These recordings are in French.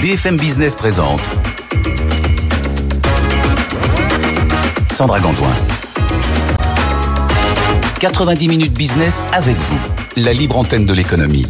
BFM Business présente Sandra Gantoin. 90 minutes business avec vous, la libre antenne de l'économie.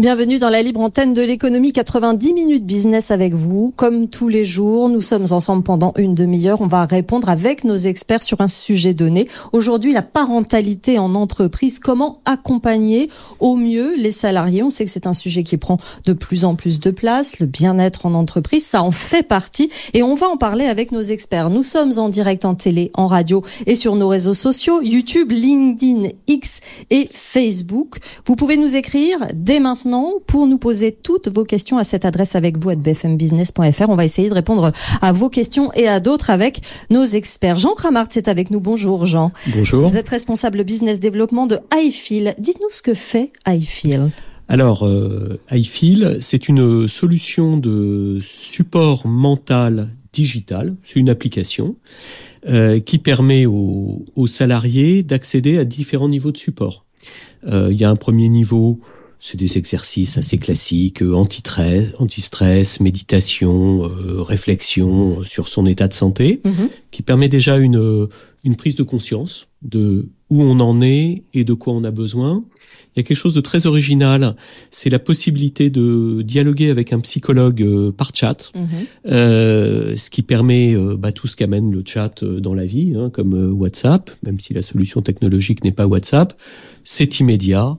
Bienvenue dans la libre antenne de l'économie 90 minutes business avec vous. Comme tous les jours, nous sommes ensemble pendant une demi-heure. On va répondre avec nos experts sur un sujet donné. Aujourd'hui, la parentalité en entreprise. Comment accompagner au mieux les salariés? On sait que c'est un sujet qui prend de plus en plus de place. Le bien-être en entreprise, ça en fait partie. Et on va en parler avec nos experts. Nous sommes en direct en télé, en radio et sur nos réseaux sociaux, YouTube, LinkedIn, X et Facebook. Vous pouvez nous écrire dès maintenant pour nous poser toutes vos questions à cette adresse avec vous à bfmbusiness.fr. On va essayer de répondre à vos questions et à d'autres avec nos experts. Jean Kramart, c'est avec nous. Bonjour Jean. Bonjour. Vous êtes responsable business développement de iFeel. Dites-nous ce que fait iFeel. Alors, euh, iFeel, c'est une solution de support mental digital. C'est une application euh, qui permet aux, aux salariés d'accéder à différents niveaux de support. Euh, il y a un premier niveau c'est des exercices assez classiques, euh, anti-stress, méditation, euh, réflexion sur son état de santé, mhm. qui permet déjà une, euh, une prise de conscience de où on en est et de quoi on a besoin. Il y a quelque chose de très original, c'est la possibilité de dialoguer avec un psychologue par chat, mhm. euh, ce qui permet bah, tout ce qu'amène le chat dans la vie, hein, comme WhatsApp, même si la solution technologique n'est pas WhatsApp, c'est immédiat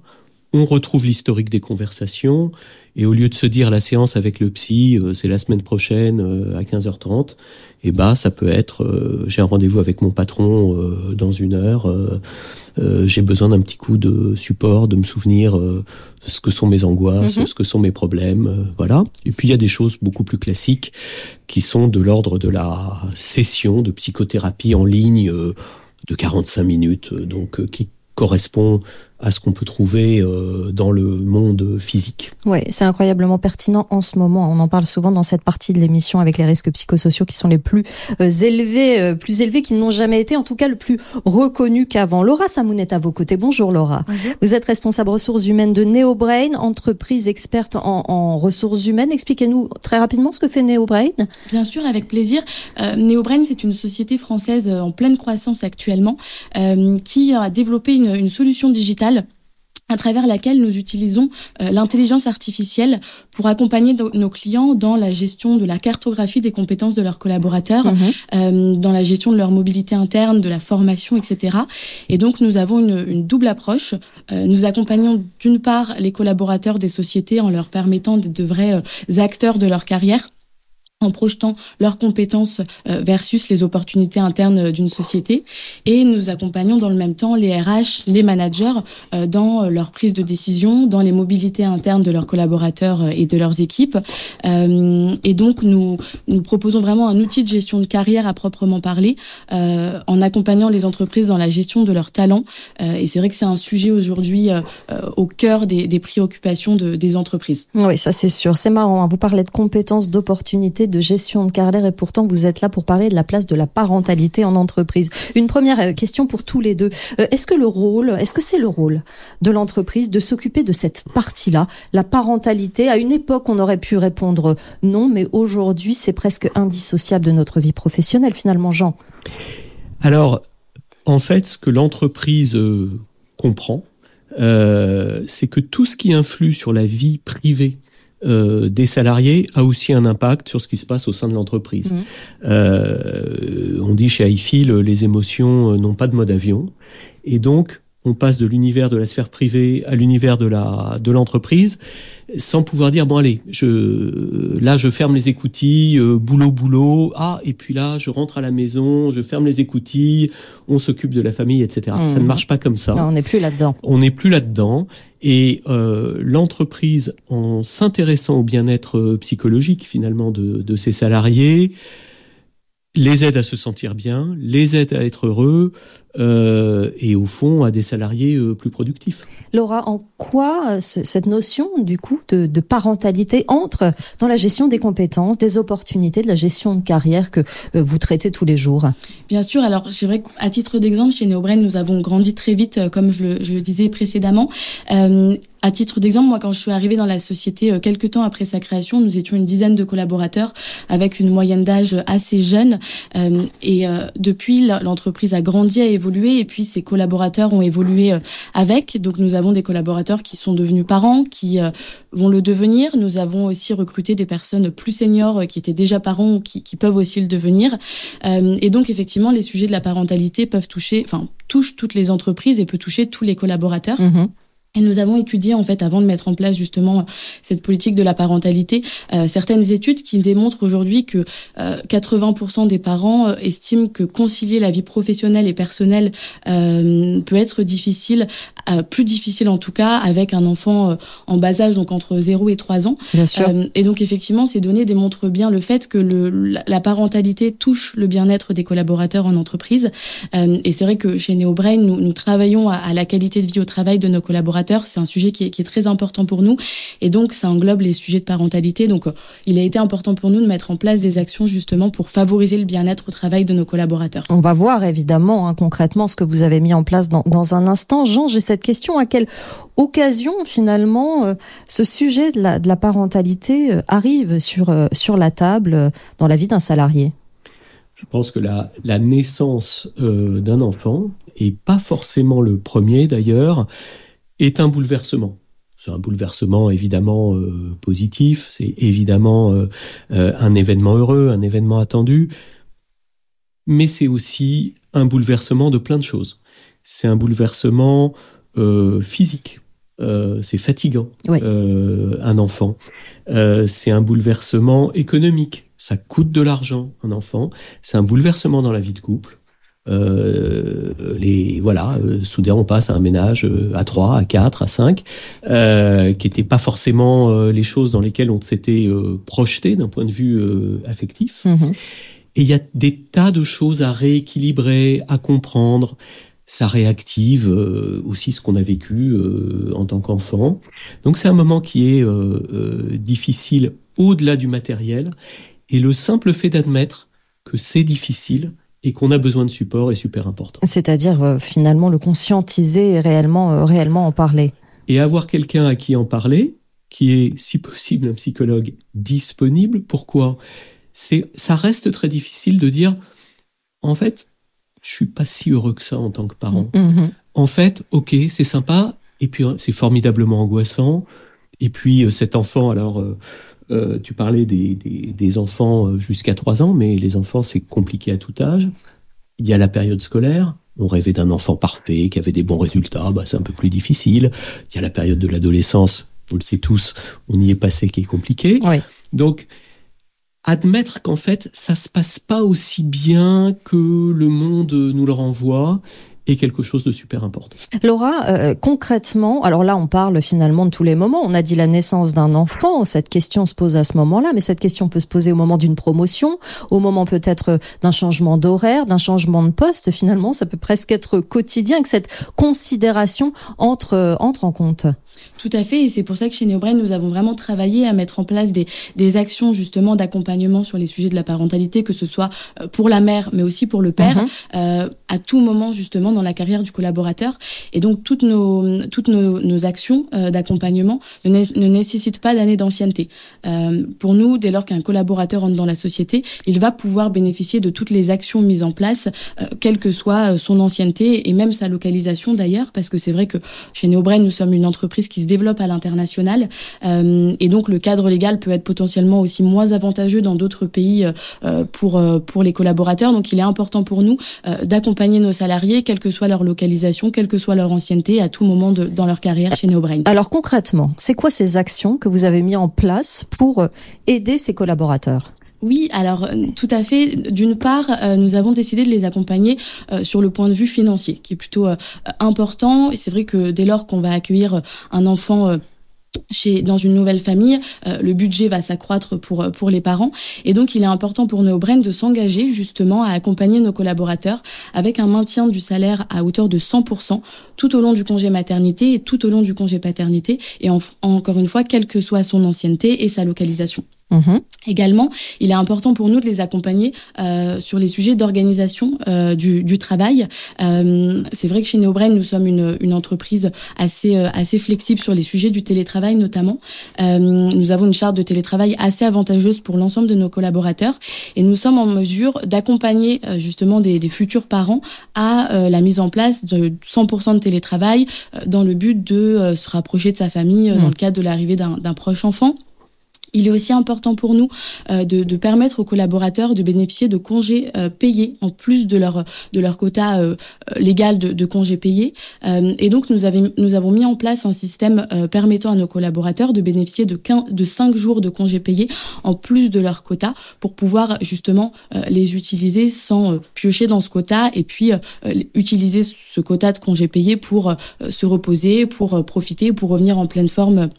on retrouve l'historique des conversations et au lieu de se dire la séance avec le psy, euh, c'est la semaine prochaine euh, à 15h30, et eh bah ça peut être euh, j'ai un rendez-vous avec mon patron dans une heure, j'ai besoin d'un petit coup de support, de me souvenir de ce que sont mes angoisses, mhm. ce que sont mes problèmes, voilà. Et puis il y a des choses beaucoup plus classiques qui sont de l'ordre de la session de psychothérapie en ligne de 45 minutes, donc qui correspond à ce qu'on peut trouver euh, dans le monde physique. Oui, c'est incroyablement pertinent en ce moment. On en parle souvent dans cette partie de l'émission avec les risques psychosociaux qui sont les plus euh, élevés, euh, plus élevés qu'ils n'ont jamais été, en tout cas le plus reconnu qu'avant. Laura Samoun est à vos côtés. Bonjour Laura. Vous êtes responsable ressources humaines de NeoBrain, entreprise experte en, en ressources humaines. Expliquez-nous très rapidement ce que fait NeoBrain. Bien sûr, avec plaisir. NeoBrain, c'est une société française en pleine croissance actuellement qui a développé une, une solution digitale à travers laquelle nous utilisons euh, l'intelligence artificielle pour accompagner nos clients dans la gestion de la cartographie des compétences de leurs collaborateurs, mhm. euh, dans la gestion de leur mobilité interne, de la formation, etc. Et donc nous avons une, une double approche. Euh, nous accompagnons d'une part les collaborateurs des sociétés en leur permettant d'être de vrais acteurs de leur carrière en projetant leurs compétences euh, versus les opportunités internes euh, d'une société. Et nous accompagnons dans le même temps les RH, les managers euh, dans leur prise de décision, dans les mobilités internes de leurs collaborateurs et de leurs équipes. Et donc, nous, nous proposons vraiment un outil de gestion de carrière à proprement parler, en accompagnant les entreprises dans la gestion de leurs talents. Et c'est vrai que c'est un sujet aujourd'hui au cœur des, des préoccupations de, des entreprises. Oui, ça c'est sûr. C'est marrant. Hein. Vous parlez de compétences, d'opportunités de gestion de carrière et pourtant vous êtes là pour parler de la place de la parentalité en entreprise. Une première euh, question pour tous les deux. Euh, est-ce que le rôle, est-ce que c'est le rôle de l'entreprise de s'occuper de cette partie-là, la parentalité À une époque, on aurait pu répondre non, mais aujourd'hui, c'est presque indissociable de notre vie professionnelle finalement, Jean. Alors, en fait, ce que l'entreprise euh, comprend, c'est que tout ce qui influe sur la vie privée euh, des salariés a aussi un impact sur ce qui se passe au sein de l'entreprise. Mmh. Euh, on dit chez iFeel, les émotions euh, n'ont pas de mode avion. Et donc, on passe de l'univers de la sphère privée à l'univers de la de l'entreprise sans pouvoir dire bon allez je là je ferme les écoutilles euh, boulot boulot. Ah et puis là je rentre à la maison je ferme les écoutilles on s'occupe de la famille etc ça ne mmh. marche pas comme ça. On n'est plus là dedans on n'est plus là dedans et euh, l'entreprise en s'intéressant au bien-être psychologique finalement de, de ses salariés les aide à se sentir bien, les aide à être heureux, euh, et au fond à des salariés euh, plus productifs. Laura, en quoi euh, cette notion du coup de, de, parentalité entre dans la gestion des compétences, des opportunités, de la gestion de carrière que euh, vous traitez tous les jours? Bien sûr, alors c'est vrai qu'à titre d'exemple, chez Neobrain, nous avons grandi très vite, comme je le, je le disais précédemment. Euh, à titre d'exemple, moi, quand je suis arrivée dans la société, quelques temps après sa création, nous étions une dizaine de collaborateurs avec une moyenne d'âge assez jeune. Euh, et euh, depuis, l'entreprise a grandi, a et puis ses collaborateurs ont évolué euh, avec. Donc, nous avons des collaborateurs qui sont devenus parents, qui euh, vont le devenir. Nous avons aussi recruté des personnes plus seniors qui étaient déjà parents ou qui, peuvent aussi le devenir. et donc, effectivement, les sujets de la parentalité peuvent toucher, enfin, touchent toutes les entreprises et peut toucher tous les collaborateurs. Mmh. Et nous avons étudié en fait avant de mettre en place justement cette politique de la parentalité euh, certaines études qui démontrent aujourd'hui que euh, 80% des parents euh, estiment que concilier la vie professionnelle et personnelle euh, peut être difficile, euh, plus difficile en tout cas avec un enfant euh, en bas âge donc entre 0 et 3 ans. Bien sûr. et donc effectivement ces données démontrent bien le fait que le, la parentalité touche le bien-être des collaborateurs en entreprise. et c'est vrai que chez NeoBrain nous, nous travaillons à, à la qualité de vie au travail de nos collaborateurs c'est un sujet qui est, qui est, très important pour nous. Et donc, ça englobe les sujets de parentalité. Donc, euh, il a été important pour nous de mettre en place des actions justement pour favoriser le bien-être au travail de nos collaborateurs. On va voir évidemment hein, concrètement ce que vous avez mis en place dans, dans un instant. Jean, j'ai cette question. À quelle occasion finalement euh, ce sujet de la, de la parentalité euh, arrive sur, euh, sur la table euh, dans la vie d'un salarié? Je pense que la, la naissance euh, d'un enfant, et pas forcément le premier d'ailleurs, est un bouleversement. C'est un bouleversement évidemment euh, positif, c'est évidemment euh, euh, un événement heureux, un événement attendu, mais c'est aussi un bouleversement de plein de choses. C'est un bouleversement physique, euh, c'est fatigant, oui. euh, un enfant. Euh, c'est un bouleversement économique, ça coûte de l'argent, un enfant. C'est un bouleversement dans la vie de couple. Euh, les voilà euh, soudain on passe à un ménage euh, à 3 à 4 à 5 euh, qui n'étaient pas forcément les choses dans lesquelles on s'était projeté d'un point de vue affectif. Mmh. et il y a des tas de choses à rééquilibrer à comprendre. Ça réactive aussi ce qu'on a vécu en tant qu'enfant. Donc c'est un moment qui est difficile au-delà du matériel. Et le simple fait d'admettre que c'est difficile et qu'on a besoin de support est super important. C'est-à-dire euh, finalement le conscientiser et réellement, euh, réellement en parler. Et avoir quelqu'un à qui en parler, qui est si possible un psychologue disponible. Pourquoi? C'est ça reste très difficile de dire en fait, je suis pas si heureux que ça en tant que parent. Mm -hmm. En fait, OK, c'est sympa et puis c'est formidablement angoissant et puis euh, cet enfant alors euh, Euh, tu parlais des, des, des enfants euh, jusqu'à 3 ans, mais les enfants, c'est compliqué à tout âge. Il y a la période scolaire. On rêvait d'un enfant parfait, qui avait des bons résultats, bah, c'est un peu plus difficile. Il y a la période de l'adolescence, on le sait tous, on y est passé qui est compliqué. Oui. Donc, admettre qu'en fait, ça se passe pas aussi bien que le monde nous le renvoie est quelque chose de super important. Laura, euh, concrètement, alors là on parle finalement de tous les moments, on a dit la naissance d'un enfant, cette question se pose à ce moment-là, mais cette question peut se poser au moment d'une promotion, au moment peut-être d'un changement d'horaire, d'un changement de poste, finalement ça peut presque être quotidien que cette considération entre, entre en compte. Tout à fait, et c'est pour ça que chez Neobrain, nous avons vraiment travaillé à mettre en place des, des actions justement d'accompagnement sur les sujets de la parentalité, que ce soit euh, pour la mère, mais aussi pour le père, Mhm. mm -hmm. euh, à tout moment justement dans la carrière du collaborateur. Et donc toutes nos, toutes nos, nos actions euh, d'accompagnement ne, ne nécessitent pas d'années d'ancienneté. Euh, pour nous, dès lors qu'un collaborateur entre dans la société, il va pouvoir bénéficier de toutes les actions mises en place, quelle que soit son ancienneté et même sa localisation d'ailleurs, parce que c'est vrai que chez Neobrain, nous sommes une entreprise qui se développe à l'international. Euh, et donc le cadre légal peut être potentiellement aussi moins avantageux dans d'autres pays euh, pour euh, pour les collaborateurs. Donc il est important pour nous d'accompagner nos salariés quelle que soit leur localisation quelle que soit leur ancienneté à tout moment dans leur carrière chez Neobrain. Alors concrètement, c'est quoi ces actions que vous avez mis en place pour aider ces collaborateurs? Oui, alors tout à fait. D'une part, euh, nous avons décidé de les accompagner euh, sur le point de vue financier, qui est plutôt euh, important. Et c'est vrai que dès lors qu'on va accueillir un enfant chez, dans une nouvelle famille, euh, le budget va s'accroître pour, pour les parents. Et donc, il est important pour NeoBrain de s'engager justement à accompagner nos collaborateurs avec un maintien du salaire à hauteur de 100% tout au long du congé maternité et tout au long du congé paternité. Et encore une fois, quelle que soit son ancienneté et sa localisation. Mhm. Également, il est important pour nous de les accompagner euh, sur les sujets d'organisation euh, du, du, travail. Euh, c'est vrai que chez Neobrain, nous sommes une, une entreprise assez euh, assez flexible sur les sujets du télétravail notamment. Euh, nous avons une charte de télétravail assez avantageuse pour l'ensemble de nos collaborateurs et nous sommes en mesure d'accompagner euh, justement des, des, futurs parents à la mise en place de 100% de télétravail dans le but de se rapprocher de sa famille dans mmh. le cadre de l'arrivée d'un proche enfant. Il est aussi important pour nous euh, de, de, permettre aux collaborateurs de bénéficier de congés euh, payés en plus de leur de leur quota euh, légal de, de, congés payés. et donc nous, avons nous avons mis en place un système permettant à nos collaborateurs de bénéficier de 15, de 5 jours de congés payés en plus de leur quota pour pouvoir justement les utiliser sans piocher dans ce quota et puis utiliser ce quota de congés payés pour se reposer, pour profiter, pour revenir en pleine forme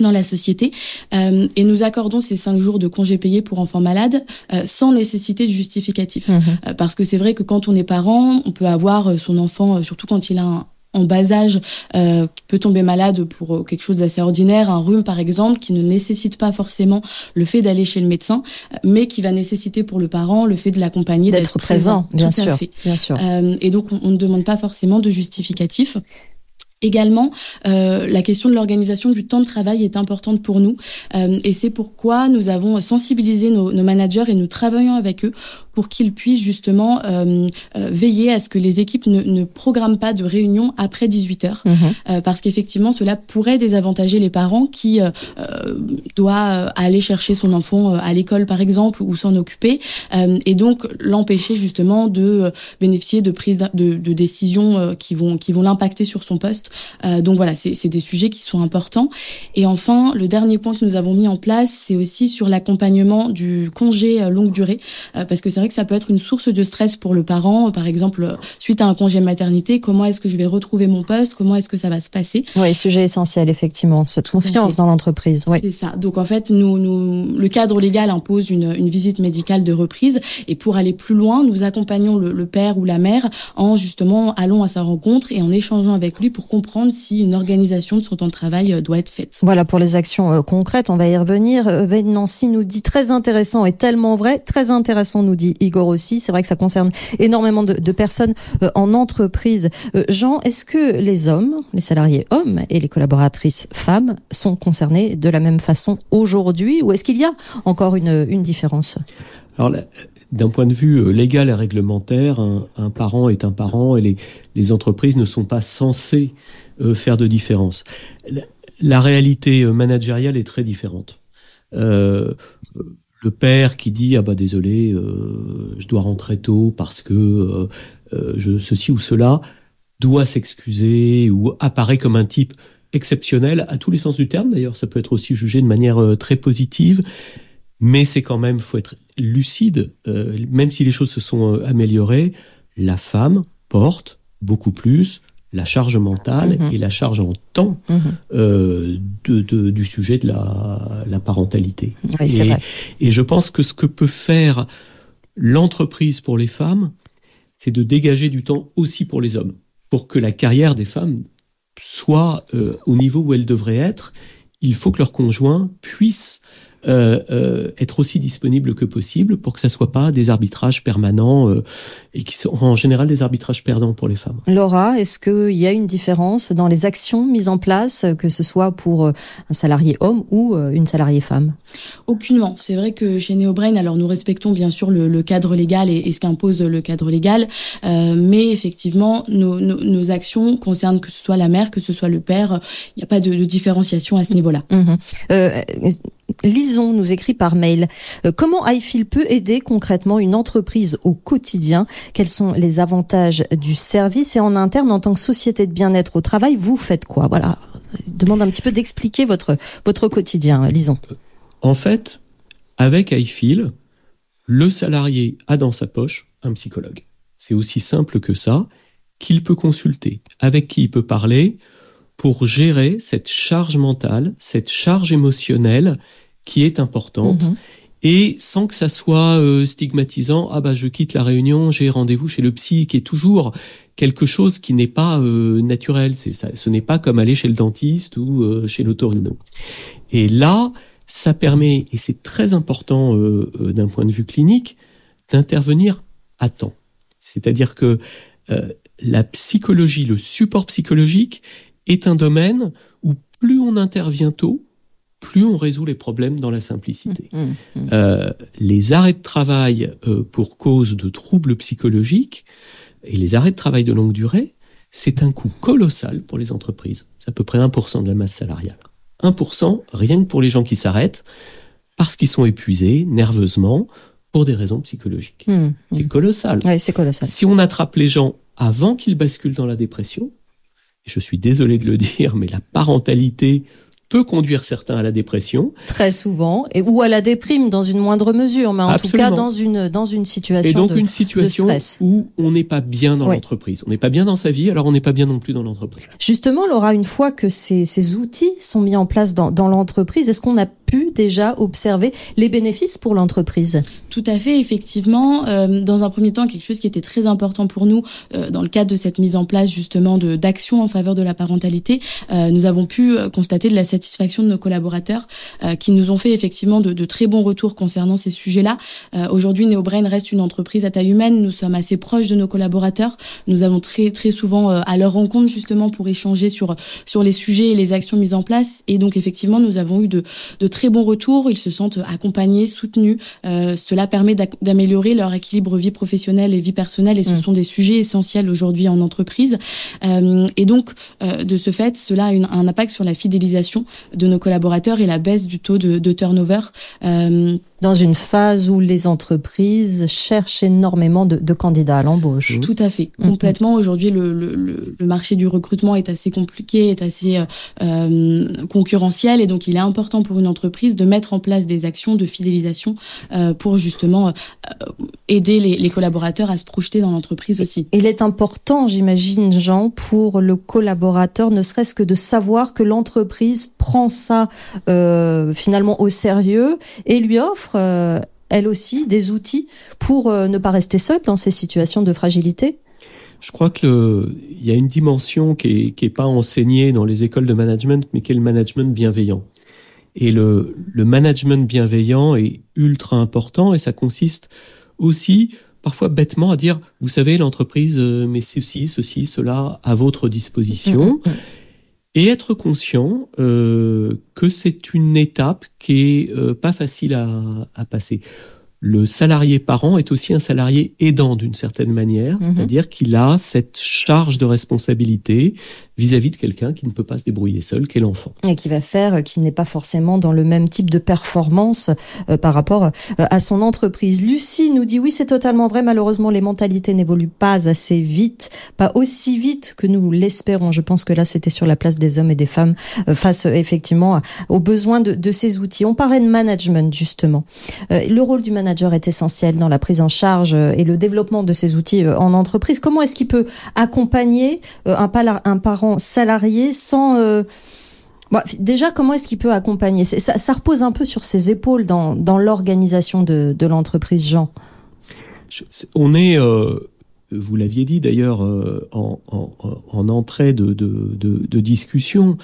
dans la société euh, et nous accordons ces cinq jours de congés payés pour enfants malades euh, sans nécessité de justificatif mhm. euh, parce que c'est vrai que quand on est parent on peut avoir son enfant surtout quand il a un, en bas âge euh, peut tomber malade pour quelque chose d'assez ordinaire, un rhume par exemple, qui ne nécessite pas forcément le fait d'aller chez le médecin, mais qui va nécessiter pour le parent le fait de l'accompagner, d'être présent, bien sûr, bien sûr. et donc on, on, ne demande pas forcément de justificatif. Également, euh, la question de l'organisation du temps de travail est importante pour nous euh, et c'est pourquoi nous avons sensibilisé nos, nos, managers et nous travaillons avec eux pour qu'ils puissent justement euh, euh, veiller à ce que les équipes ne, ne programment pas de réunions après 18 heures, mhm. euh, parce qu'effectivement cela pourrait désavantager les parents qui euh, doivent aller chercher son enfant à l'école par exemple ou s'en occuper, et donc l'empêcher justement de bénéficier de prises de, de décisions qui vont qui vont l'impacter sur son poste. Donc voilà, c'est des sujets qui sont importants. Et enfin, le dernier point que nous avons mis en place, c'est aussi sur l'accompagnement du congé longue durée, parce que c'est vrai que ça peut être une source de stress pour le parent. Par exemple, suite à un congé maternité, comment est-ce que je vais retrouver mon poste? Comment est-ce que ça va se passer? Oui, sujet essentiel, effectivement. Cette confiance dans l'entreprise. Oui. C'est ça. Donc, en fait, nous, nous, le cadre légal impose une, une, visite médicale de reprise. Et pour aller plus loin, nous accompagnons le, le, père ou la mère en justement allant à sa rencontre et en échangeant avec lui pour comprendre si une organisation de son temps de travail euh, doit être faite. Voilà pour les actions euh, concrètes. On va y revenir. Euh, Nancy nous dit très intéressant et tellement vrai. Très intéressant, nous dit Igor aussi. C'est vrai que ça concerne énormément de, de personnes en entreprise. Jean, est-ce que les hommes, les salariés hommes et les collaboratrices femmes sont concernés de la même façon aujourd'hui ou est-ce qu'il y a encore une, une différence? Alors, d'un point de vue euh, légal et réglementaire, un, parent est un parent et les, entreprises ne sont pas censées euh, faire de différence. La, réalité managériale est très différente. Euh, le père qui dit ah bah désolé, euh, je dois rentrer tôt parce que euh, euh, ceci ou cela doit s'excuser ou apparaît comme un type exceptionnel à tous les sens du terme. D'ailleurs, ça peut être aussi jugé de manière euh, très positive, mais c'est quand même faut être lucide. Euh, même si les choses se sont euh, améliorées, la femme porte beaucoup plus la charge mentale mmh. et la charge en temps mmh. euh, de, de, du sujet de la, la parentalité. Oui, et, et, je pense que ce que peut faire l'entreprise pour les femmes, c'est de dégager du temps aussi pour les hommes, pour que la carrière des femmes soit euh, au niveau où elle devrait être. Il faut que puissent euh, euh, être aussi disponible que possible pour que ça soit pas des arbitrages permanents euh, et qui sont en général des arbitrages perdants pour les femmes. Laura, est-ce qu'il y a une différence dans les actions mises en place, que ce soit pour euh, un salarié homme ou euh, une salariée femme? Aucunement. C'est vrai que chez Neobrain, alors nous respectons bien sûr le, le cadre légal et, et ce qu'impose le cadre légal, euh, mais effectivement, nos, nos, nos, actions concernent que ce soit la mère, que ce soit le père. Il n'y a pas de, de différenciation à ce niveau-là. Mmh. Lison nous écrit par mail. Euh, comment iFeel peut aider concrètement une entreprise au quotidien? Quels sont les avantages du service? Et en interne en tant que société de bien-être au travail vous faites quoi? Voilà. Demande un petit peu d'expliquer votre quotidien Lison en fait avec iFeel le salarié a dans sa poche un psychologue. C'est aussi simple que ça qu'il peut consulter avec qui il peut parler pour gérer cette charge mentale, cette charge émotionnelle qui est importante. Mhm. Et sans que ça soit euh, stigmatisant, ah bah je quitte la réunion, j'ai rendez-vous chez le psy, qui est toujours quelque chose qui n'est pas euh, naturel. C'est ça, ce n'est pas comme aller chez le dentiste ou euh, chez l'autorino. Et là, ça permet, et c'est très important d'un point de vue clinique, d'intervenir à temps. C'est-à-dire que la psychologie, le support psychologique est un domaine où plus on intervient tôt, plus on résout les problèmes dans la simplicité. Mhm. Mhm. Euh, les arrêts de travail euh, pour cause de troubles psychologiques et les arrêts de travail de longue durée, c'est un coût colossal pour les entreprises. C'est à peu près 1% de la masse salariale. 1% rien que pour les gens qui s'arrêtent parce qu'ils sont épuisés nerveusement pour des raisons psychologiques. C'est colossal. Ouais, c'est colossal. Si on attrape les gens avant qu'ils basculent dans la dépression, et je suis désolé de le dire, mais la parentalité peut conduire certains à la dépression. Très souvent, et ou à la déprime dans une moindre mesure, mais en Absolument. tout cas dans une dans une situation Et donc de, une situation stress. où on n'est pas bien dans Oui. l'entreprise. On n'est pas bien dans sa vie, alors on n'est pas bien non plus dans l'entreprise. Justement, Laura, une fois que ces, ces outils sont mis en place dans, dans l'entreprise, est-ce qu'on a pu déjà observer les bénéfices pour l'entreprise Tout à fait, effectivement. Euh, dans un premier temps, quelque chose qui était très important pour nous euh, dans le cadre de cette mise en place justement d'actions en faveur de la parentalité, euh, nous avons pu constater de la satisfaction de nos collaborateurs qui nous ont fait effectivement de, de très bons retours concernant ces sujets-là. Aujourd'hui, NeoBrain reste une entreprise à taille humaine. Nous sommes assez proches de nos collaborateurs. Nous allons très très souvent à leur rencontre justement pour échanger sur sur les sujets et les actions mises en place. Et donc effectivement, nous avons eu de de très bons retours. Ils se sentent accompagnés, soutenus. Euh, cela permet d'améliorer leur équilibre vie professionnelle et vie personnelle. Et ce Mm. sont des sujets essentiels aujourd'hui en entreprise. Euh, et donc, euh, de ce fait, cela a une- un impact sur la fidélisation de nos collaborateurs et la baisse du taux de, de turnover. Dans une phase où les entreprises cherchent énormément de, de candidats à l'embauche. Tout à fait, Mhm. complètement. Aujourd'hui, le, le, le, le marché du recrutement est assez compliqué, est assez euh, euh, concurrentiel, et donc il est important pour une entreprise de mettre en place des actions de fidélisation euh, pour justement euh, aider les, les collaborateurs à se projeter dans l'entreprise aussi. Il est important, j'imagine, Jean, pour le collaborateur, ne serait-ce que de savoir que l'entreprise prend ça euh, finalement au sérieux et lui offre, euh, elle aussi, des outils pour euh, ne pas rester seul dans ces situations de fragilité. Je crois que le, il y a une dimension qui est, qui est pas enseignée dans les écoles de management, mais qui est le management bienveillant. Et le, le management bienveillant est ultra important et ça consiste aussi parfois bêtement à dire, vous savez, l'entreprise euh, met ceci, ceci, cela à votre disposition. Mhm. Et être conscient euh, que c'est une étape qui est euh, pas facile à, à passer. Le salarié parent est aussi un salarié aidant d'une certaine manière, Mhm. c'est-à-dire qu'il a cette charge de responsabilité vis-à-vis de quelqu'un qui ne peut pas se débrouiller seul, qu'est l'enfant. Et qui va faire euh, qu'il n'est pas forcément dans le même type de performance euh, par rapport euh, à son entreprise. Lucie nous dit oui, c'est totalement vrai. Malheureusement, les mentalités n'évoluent pas assez vite, pas aussi vite que nous l'espérons. Je pense que là, c'était sur la place des hommes et des femmes euh, face effectivement aux besoins de, de ces outils. On parlait de management justement. Euh, le rôle du manager est essentiel dans la prise en charge euh, et le développement de ces outils euh, en entreprise. Comment est-ce qu'il peut accompagner euh, un, parent salarié sans déjà, comment est-ce qu'il peut accompagner? Ça, repose un peu sur ses épaules dans, l'organisation de, l'entreprise, Jean. On est, vous l'aviez dit d'ailleurs en, en- en entrée de discussion,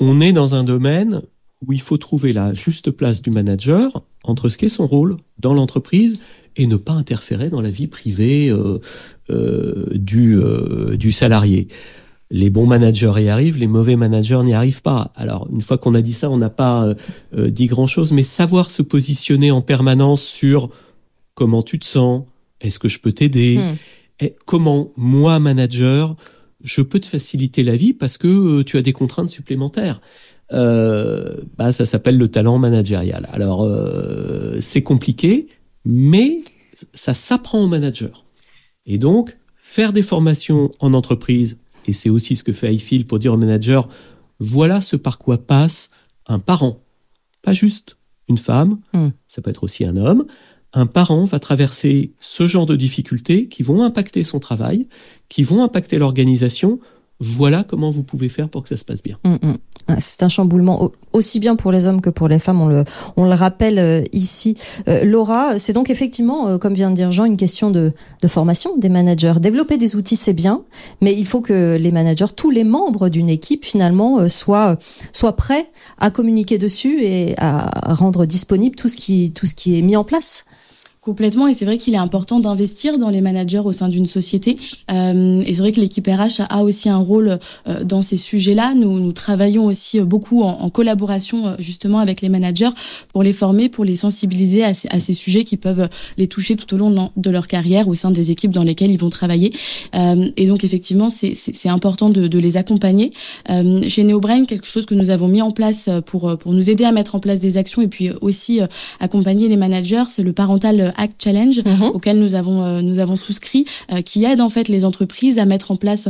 on est dans un domaine où il faut trouver la juste place du manager entre ce qu'est son rôle dans l'entreprise et ne pas interférer dans la vie privée euh, euh, du, euh, du salarié. Les bons managers y arrivent, les mauvais managers n'y arrivent pas. Alors, une fois qu'on a dit ça, on n'a pas dit grand-chose, mais savoir se positionner en permanence sur comment tu te sens, est-ce que je peux t'aider, Hmm. comment moi, manager, je peux te faciliter la vie parce que tu as des contraintes supplémentaires. Euh, bah, ça s'appelle le talent managérial. Alors, euh, c'est compliqué, mais ça s'apprend au manager. Et donc, faire des formations en entreprise, et c'est aussi ce que fait iFeel pour dire au manager, voilà ce par quoi passe un parent. Pas juste une femme, Hmm. ça peut être aussi un homme. Un parent va traverser ce genre de difficultés qui vont impacter son travail, qui vont impacter l'organisation voilà comment vous pouvez faire pour que ça se passe bien. Mm, mm. Ah, c'est un chamboulement aussi bien pour les hommes que pour les femmes, on le, on le rappelle euh, ici. Euh, Laura, c'est donc effectivement, euh, comme vient de dire Jean, une question de, de formation des managers. Développer des outils, c'est bien, mais il faut que les managers, tous les membres d'une équipe, finalement, soient, soient prêts à communiquer dessus et à rendre disponible tout ce qui, tout ce qui est mis en place. Complètement, et c'est vrai qu'il est important d'investir dans les managers au sein d'une société. Euh, et c'est vrai que l'équipe RH a, aussi un rôle euh, dans ces sujets-là. Nous, nous travaillons aussi euh, beaucoup en, en, collaboration euh, justement avec les managers pour les former, pour les sensibiliser à, à, ces sujets qui peuvent les toucher tout au long de leur carrière au sein des équipes dans lesquelles ils vont travailler. Et donc effectivement, c'est important de, de, les accompagner. Chez NeoBrain, quelque chose que nous avons mis en place pour, pour nous aider à mettre en place des actions et puis aussi accompagner les managers, c'est le parental Act Challenge mhm. auquel nous avons euh, nous avons souscrit, euh, qui aide en fait les entreprises à mettre en place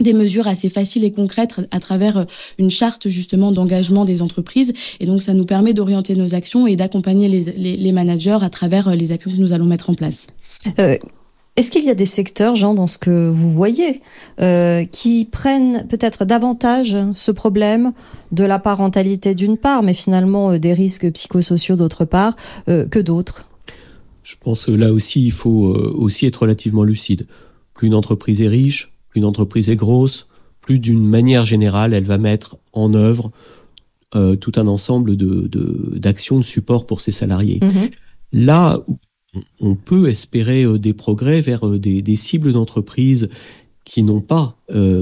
des mesures assez faciles et concrètes à travers euh, une charte justement d'engagement des entreprises. Et donc ça nous permet d'orienter nos actions et d'accompagner les, les, managers à travers les actions que nous allons mettre en place. Est-ce qu'il y a des secteurs, Jean, dans ce que vous voyez, euh, qui prennent peut-être davantage ce problème de la parentalité d'une part, mais finalement des risques psychosociaux d'autre part, que d'autres? Je pense que là aussi, il faut euh, aussi être relativement lucide. Plus une entreprise est riche, plus une entreprise est grosse, plus d'une manière générale, elle va mettre en œuvre euh, tout un ensemble de, d'actions de, support pour ses salariés. Mm-hmm. Là où on peut espérer euh, des progrès vers des, des cibles d'entreprises qui n'ont pas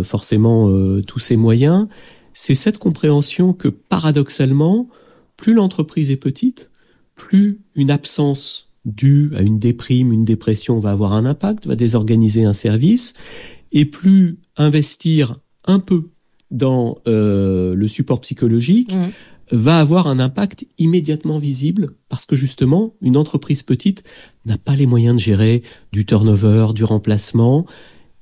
forcément tous ces moyens, c'est cette compréhension que paradoxalement, plus l'entreprise est petite, plus une absence dû à une déprime, une dépression va avoir un impact, va désorganiser un service, et plus investir un peu dans euh, le support psychologique mmh. va avoir un impact immédiatement visible parce que justement, une entreprise petite n'a pas les moyens de gérer du turnover, du remplacement,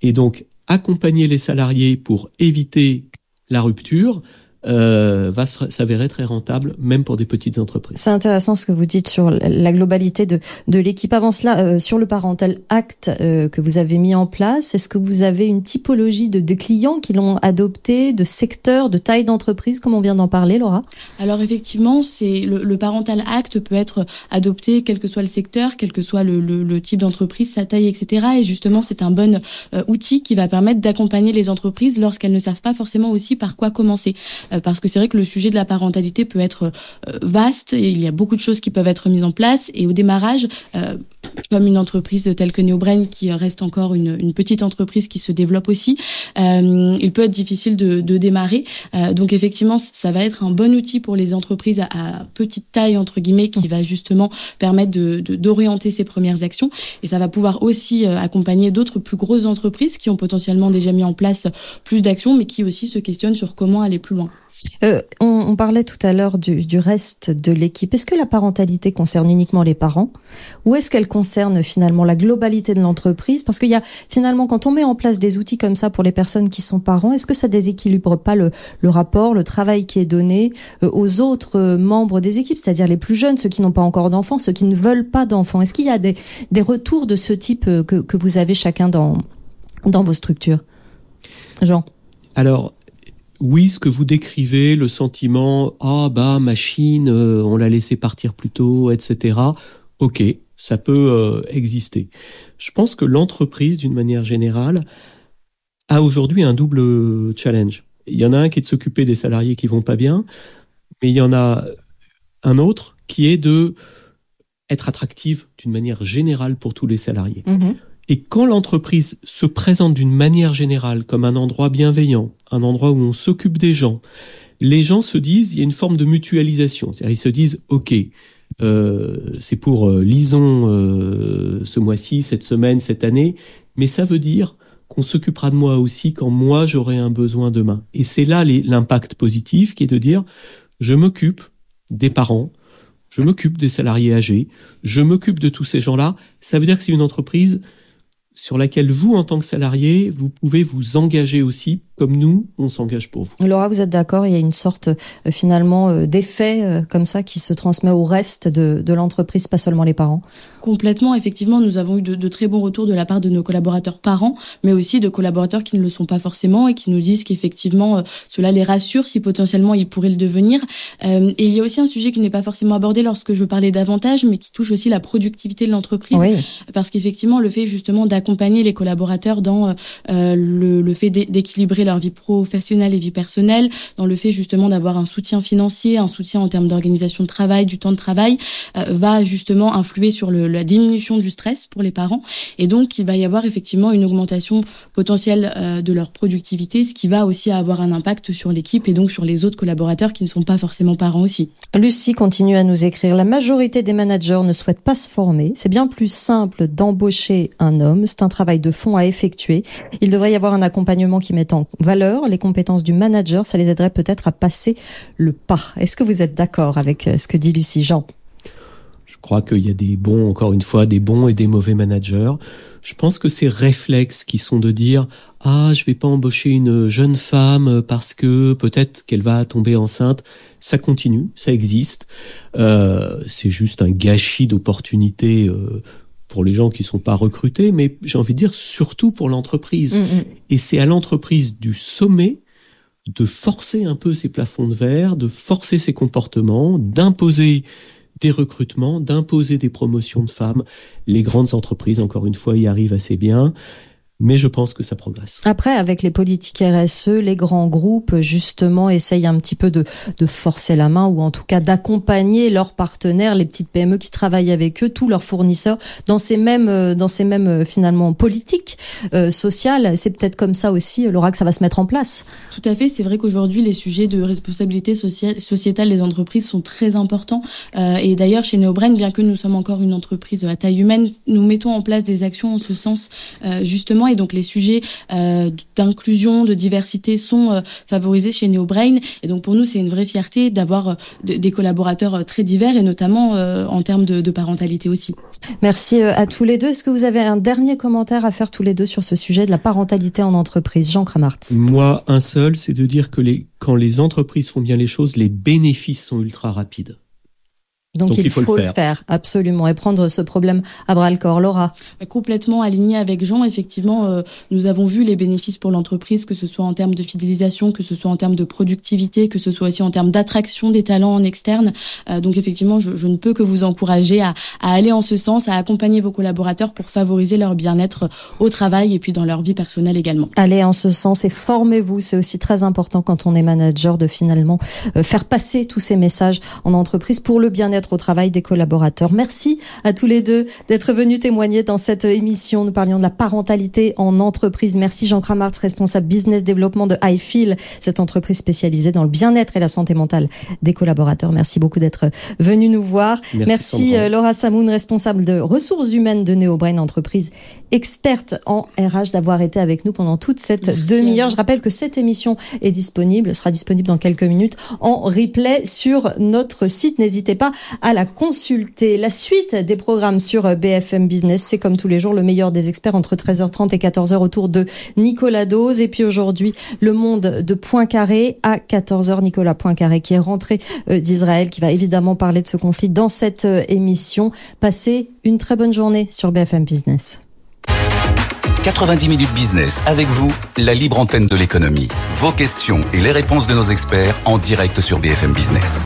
et donc accompagner les salariés pour éviter la rupture, euh, va s'avérer très rentable, même pour des petites entreprises. C'est intéressant ce que vous dites sur la globalité de, de l'équipe. Avant cela, euh, sur le Parental Act euh, que vous avez mis en place, est-ce que vous avez une typologie de, de clients qui l'ont adopté, de secteurs, de taille d'entreprise, comme on vient d'en parler, Laura? Alors effectivement, c'est le, le, Parental Act peut être adopté quel que soit le secteur, quel que soit le, le, le type d'entreprise, sa taille, etc. Et justement, c'est un bon euh, outil qui va permettre d'accompagner les entreprises lorsqu'elles ne savent pas forcément aussi par quoi commencer. Euh, parce que c'est vrai que le sujet de la parentalité peut être euh, vaste et il y a beaucoup de choses qui peuvent être mises en place. Et au démarrage, euh, comme une entreprise telle que NeoBrain, qui reste encore une, petite entreprise qui se développe aussi, il peut être difficile de, de démarrer. donc effectivement, ça va être un bon outil pour les entreprises à, petite taille entre guillemets, qui va justement permettre de d'orienter ses premières actions. Et ça va pouvoir aussi accompagner d'autres plus grosses entreprises qui ont potentiellement déjà mis en place plus d'actions, mais qui aussi se questionnent sur comment aller plus loin. Euh, on, on, parlait tout à l'heure du, du, reste de l'équipe. Est-ce que la parentalité concerne uniquement les parents ou est-ce qu'elle concerne finalement la globalité de l'entreprise? Parce qu'il y a finalement, quand on met en place des outils comme ça pour les personnes qui sont parents, est-ce que ça déséquilibre pas le, le rapport, le travail qui est donné euh, aux autres euh, membres des équipes, c'est-à-dire les plus jeunes, ceux qui n'ont pas encore d'enfants, ceux qui ne veulent pas d'enfants? Est-ce qu'il y a des, des retours de ce type euh, que, que vous avez chacun dans, dans vos structures? Jean. Alors, oui, ce que vous décrivez, le sentiment ah bah machine, euh, on l'a laissé partir plus tôt, etc. Ok, ça peut euh, exister. Je pense que l'entreprise, d'une manière générale, a aujourd'hui un double challenge. Il y en a un qui est de s'occuper des salariés qui vont pas bien, mais il y en a un autre qui est de être attractive d'une manière générale pour tous les salariés. Mmh. Et quand l'entreprise se présente d'une manière générale comme un endroit bienveillant, un endroit où on s'occupe des gens, les gens se disent, il y a une forme de mutualisation. C'est-à-dire, ils se disent, OK, euh, c'est pour euh, Lison euh, ce mois-ci, cette semaine, cette année, mais ça veut dire qu'on s'occupera de moi aussi quand moi j'aurai un besoin demain. Et c'est là l'impact positif qui est de dire, je m'occupe des parents, je m'occupe des salariés âgés, je m'occupe de tous ces gens-là. Ça veut dire que c'est une entreprise sur laquelle vous, en tant que salarié, vous pouvez vous engager aussi comme nous, on s'engage pour vous. Laura, vous êtes d'accord Il y a une sorte euh, finalement euh, d'effet euh, comme ça qui se transmet au reste de, de l'entreprise, pas seulement les parents? Complètement, effectivement, nous avons eu de, de, très bons retours de la part de nos collaborateurs parents, mais aussi de collaborateurs qui ne le sont pas forcément et qui nous disent qu'effectivement cela les rassure si potentiellement ils pourraient le devenir. Et il y a aussi un sujet qui n'est pas forcément abordé lorsque je parlais davantage, mais qui touche aussi la productivité de l'entreprise, oui. parce qu'effectivement le fait justement d'accompagner les collaborateurs dans euh, le, le fait d'équilibrer leur vie professionnelle et vie personnelle, dans le fait justement d'avoir un soutien financier, un soutien en termes d'organisation de travail, du temps de travail, euh, va justement influer sur la diminution du stress pour les parents. Et donc, il va y avoir effectivement une augmentation potentielle euh, de leur productivité, ce qui va aussi avoir un impact sur l'équipe et donc sur les autres collaborateurs qui ne sont pas forcément parents aussi. Lucie continue à nous écrire. La majorité des managers ne souhaitent pas se former. C'est bien plus simple d'embaucher un homme. C'est un travail de fond à effectuer. Il devrait y avoir un accompagnement qui met en valeur les compétences du manager, ça les aiderait peut-être à passer le pas. Est-ce que vous êtes d'accord avec euh, ce que dit Lucie Jean? Je crois qu'il y a des bons, encore une fois, des bons et des mauvais managers. Je pense que ces réflexes qui sont de dire ah je vais pas embaucher une jeune femme parce que peut-être qu'elle va tomber enceinte, ça continue, ça existe. Euh, c'est juste un gâchis d'opportunités. Euh, pour les gens qui sont pas recrutés, mais j'ai envie de dire surtout pour l'entreprise. Mm -hmm. Et c'est à l'entreprise du sommet de forcer un peu ces plafonds de verre, de forcer ces comportements, d'imposer des recrutements, d'imposer des promotions de femmes. Les grandes entreprises, encore une fois, y arrivent assez bien mais je pense que ça progresse. Après, avec les politiques RSE, les grands groupes, justement, essayent un petit peu de, de forcer la main ou en tout cas d'accompagner leurs partenaires, les petites PME qui travaillent avec eux, tous leurs fournisseurs, dans ces mêmes, dans ces mêmes finalement politiques euh, sociales. C'est peut-être comme ça aussi, Laura, que ça va se mettre en place. Tout à fait. C'est vrai qu'aujourd'hui, les sujets de responsabilité sociale, sociétale des entreprises sont très importants. Euh, et d'ailleurs, chez Neobrain, bien que nous sommes encore une entreprise à taille humaine, nous mettons en place des actions en ce sens, euh, justement et donc les sujets euh, d'inclusion, de diversité sont euh, favorisés chez NeoBrain et donc pour nous c'est une vraie fierté d'avoir euh, des collaborateurs euh, très divers et notamment euh, en termes de, de parentalité aussi. Merci à tous les deux. Est-ce que vous avez un dernier commentaire à faire tous les deux sur ce sujet de la parentalité en entreprise Jean Kramart Moi, un seul, c'est de dire que les, quand les entreprises font bien les choses, les bénéfices sont ultra rapides. Donc, Donc il, il, faut, le, faire. le faire. absolument, et prendre ce problème à bras le corps. Laura Complètement aligné avec Jean, effectivement, euh, nous avons vu les bénéfices pour l'entreprise, que ce soit en termes de fidélisation, que ce soit en termes de productivité, que ce soit aussi en termes d'attraction des talents en externe. Euh, donc effectivement, je, je, ne peux que vous encourager à, à, aller en ce sens, à accompagner vos collaborateurs pour favoriser leur bien-être au travail et puis dans leur vie personnelle également. Allez en ce sens et formez-vous, c'est aussi très important quand on est manager de finalement euh, faire passer tous ces messages en entreprise pour le bien-être au travail des collaborateurs. Merci à tous les deux d'être venus témoigner dans cette émission. Nous parlions de la parentalité en entreprise. Merci Jean Kramart, responsable business développement de iFeel, cette entreprise spécialisée dans le bien-être et la santé mentale des collaborateurs. Merci beaucoup d'être venu nous voir. Merci, Merci euh, Laura Samoun, responsable de ressources humaines de NeoBrain entreprise, experte en RH, d'avoir été avec nous pendant toute cette demi-heure. Je rappelle que cette émission est disponible, sera disponible dans quelques minutes en replay sur notre site. N'hésitez pas à la consulter. La suite des programmes sur BFM Business, c'est comme tous les jours le meilleur des experts entre 13h30 et 14h autour de Nicolas Dose. Et puis aujourd'hui, le monde de Poincaré à 14h. Nicolas Poincaré qui est rentré euh, d'Israël, qui va évidemment parler de ce conflit dans cette euh, émission. Passez une très bonne journée sur BFM Business. 90 minutes business avec vous, la libre antenne de l'économie. Vos questions et les réponses de nos experts en direct sur BFM Business.